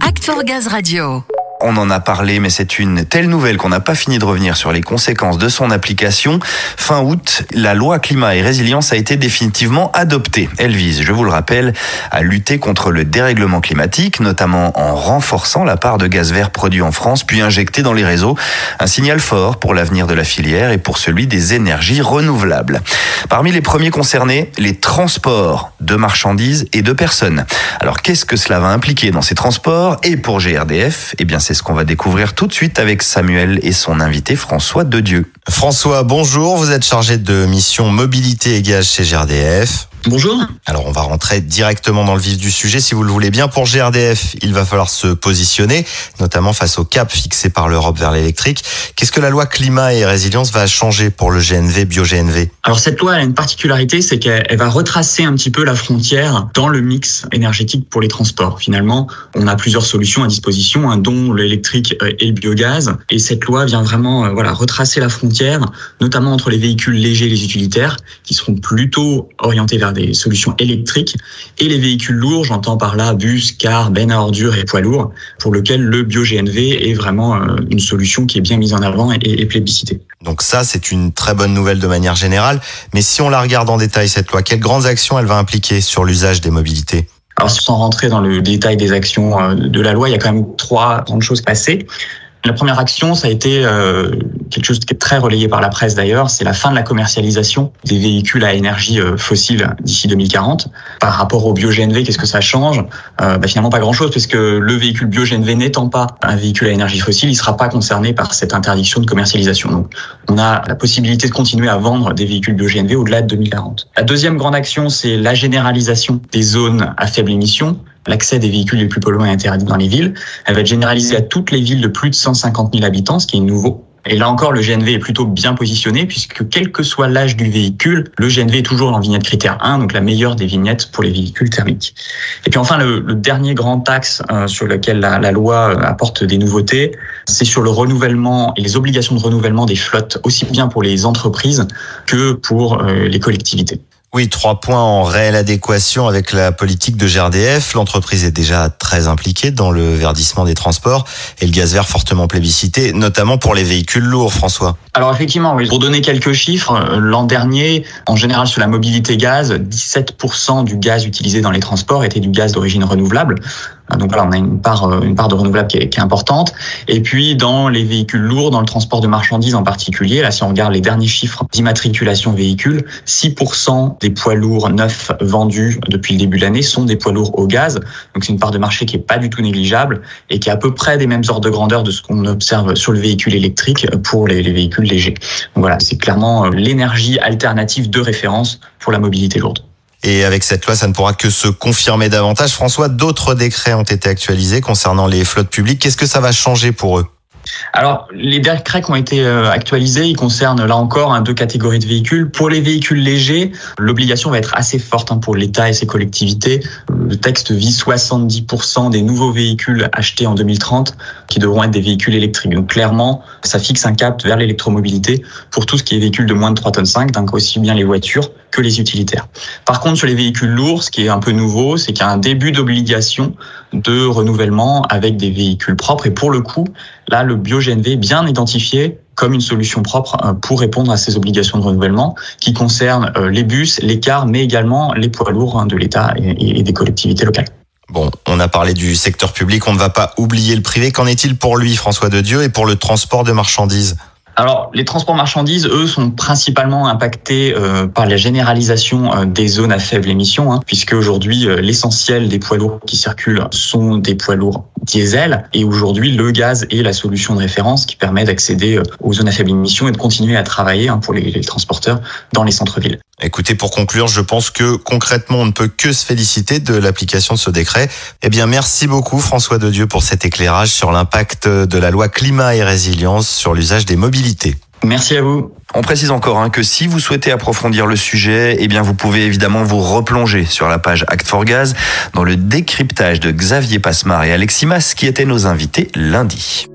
Act for Gaz Radio. On en a parlé, mais c'est une telle nouvelle qu'on n'a pas fini de revenir sur les conséquences de son application. Fin août, la loi climat et résilience a été définitivement adoptée. Elle vise, je vous le rappelle, à lutter contre le dérèglement climatique, notamment en renforçant la part de gaz vert produit en France, puis injecté dans les réseaux. Un signal fort pour l'avenir de la filière et pour celui des énergies renouvelables. Parmi les premiers concernés, les transports de marchandises et de personnes. Alors qu'est-ce que cela va impliquer dans ces transports? Et pour GRDF Eh bien c'est ce qu'on va découvrir tout de suite avec Samuel et son invité François Dedieu. François, bonjour, vous êtes chargé de mission mobilité et gaz chez GRDF. Bonjour. Alors on va rentrer directement dans le vif du sujet si vous le voulez bien. Pour GRDF, il va falloir se positionner, notamment face au cap fixé par l'Europe vers l'électrique. Qu'est-ce que la loi climat et résilience va changer pour le GNV, bio-GNV Alors cette loi elle a une particularité, c'est qu'elle va retracer un petit peu la frontière dans le mix énergétique pour les transports. Finalement, on a plusieurs solutions à disposition, hein, dont l'électrique euh, et le biogaz. Et cette loi vient vraiment euh, voilà retracer la frontière, notamment entre les véhicules légers et les utilitaires, qui seront plutôt orientés vers des solutions électriques et les véhicules lourds, j'entends par là bus, cars, bennes à ordures et poids lourds, pour lequel le bio-GNV est vraiment euh, une solution qui est bien mise en avant et, et plébiscitée. Donc ça, c'est une très bonne nouvelle de manière générale. Mais si on la regarde en détail, cette loi, quelles grandes actions elle va impliquer sur l'usage des mobilités? Alors sans rentrer dans le détail des actions euh, de la loi, il y a quand même trois grandes choses passées. La première action, ça a été euh, quelque chose qui est très relayé par la presse d'ailleurs, c'est la fin de la commercialisation des véhicules à énergie euh, fossile d'ici 2040. Par rapport au bio-GNV, qu'est-ce que ça change? Euh, bah, Finalement pas grand-chose, parce que le véhicule bio-GNV n'étant pas un véhicule à énergie fossile, il ne sera pas concerné par cette interdiction de commercialisation. Donc on a la possibilité de continuer à vendre des véhicules bio-GNV au-delà de 2040. La deuxième grande action, c'est la généralisation des zones à faible émission l'accès des véhicules les plus polluants est interdit dans les villes. Elle va être généralisée à toutes les villes de plus de 150 000 habitants, ce qui est nouveau. Et là encore, le GNV est plutôt bien positionné puisque quel que soit l'âge du véhicule, le GNV est toujours en vignette critère 1, donc la meilleure des vignettes pour les véhicules thermiques. Et puis enfin, le, dernier grand axe euh, sur lequel la, la, loi euh, apporte des nouveautés, c'est sur le renouvellement et les obligations de renouvellement des flottes, aussi bien pour les entreprises que pour euh, les collectivités. Oui, trois points en réelle adéquation avec la politique de GRDF. L'entreprise est déjà très impliquée dans le verdissement des transports et le gaz vert fortement plébiscité, notamment pour les véhicules lourds, François. Alors effectivement, oui. Pour donner quelques chiffres, euh, l'an dernier, en général sur la mobilité gaz, 17% du gaz utilisé dans les transports était du gaz d'origine renouvelable. Ah, donc voilà, on a une part, euh, une part de renouvelable qui est, qui est, importante. Et puis dans les véhicules lourds, dans le transport de marchandises en particulier, là si on regarde les derniers chiffres d'immatriculation véhicules, 6% des poids lourds neufs vendus depuis le début de l'année sont des poids lourds au gaz. Donc c'est une part de marché qui est pas du tout négligeable et qui est à peu près des mêmes ordres de grandeur de ce qu'on observe sur le véhicule électrique pour les, les véhicules légers. Donc voilà, c'est clairement euh, l'énergie alternative de référence pour la mobilité lourde. Et avec cette loi, ça ne pourra que se confirmer davantage. François, d'autres décrets ont été actualisés concernant les flottes publiques. Qu'est-ce que ça va changer pour eux? Alors, les décrets qui ont été euh, actualisés, ils concernent là encore hein, deux catégories de véhicules. Pour les véhicules légers, l'obligation va être assez forte hein, pour l'État et ses collectivités. Le texte vise 70% des nouveaux véhicules achetés en 2030 qui devront être des véhicules électriques. Donc clairement, ça fixe un cap vers l'électromobilité pour tout ce qui est véhicule de moins de 3 tonnes 5, donc aussi bien les voitures que les utilitaires. Par contre, sur les véhicules lourds, ce qui est un peu nouveau, c'est qu'il y a un début d'obligation de renouvellement avec des véhicules propres. Et pour le coup, là, le bio-GNV est bien identifié comme une solution propre euh, pour répondre à ces obligations de renouvellement qui concernent euh, les bus, les cars, mais également les poids lourds hein, de l'État et des collectivités locales. Bon, on a parlé du secteur public, on ne va pas oublier le privé. Qu'en est-il pour lui, François de Dieu, et pour le transport de marchandises? Alors, les transports marchandises, eux, sont principalement impactés euh, par la généralisation euh, des zones à faible émission, hein, puisque aujourd'hui, euh, l'essentiel des poids lourds qui circulent sont des poids lourds diesel. Et aujourd'hui, le gaz est la solution de référence qui permet d'accéder aux zones à faible émission et de continuer à travailler hein, pour les, les transporteurs dans les centres-villes. Écoutez, pour conclure, je pense que concrètement, on ne peut que se féliciter de l'application de ce décret. Eh bien, merci beaucoup François de Dieu pour cet éclairage sur l'impact de la loi climat et résilience sur l'usage des mobilités. Merci à vous. On précise encore hein, que si vous souhaitez approfondir le sujet, eh bien vous pouvez évidemment vous replonger sur la page Act for Gaz dans le décryptage de Xavier Passemar et Aleximas qui étaient nos invités lundi.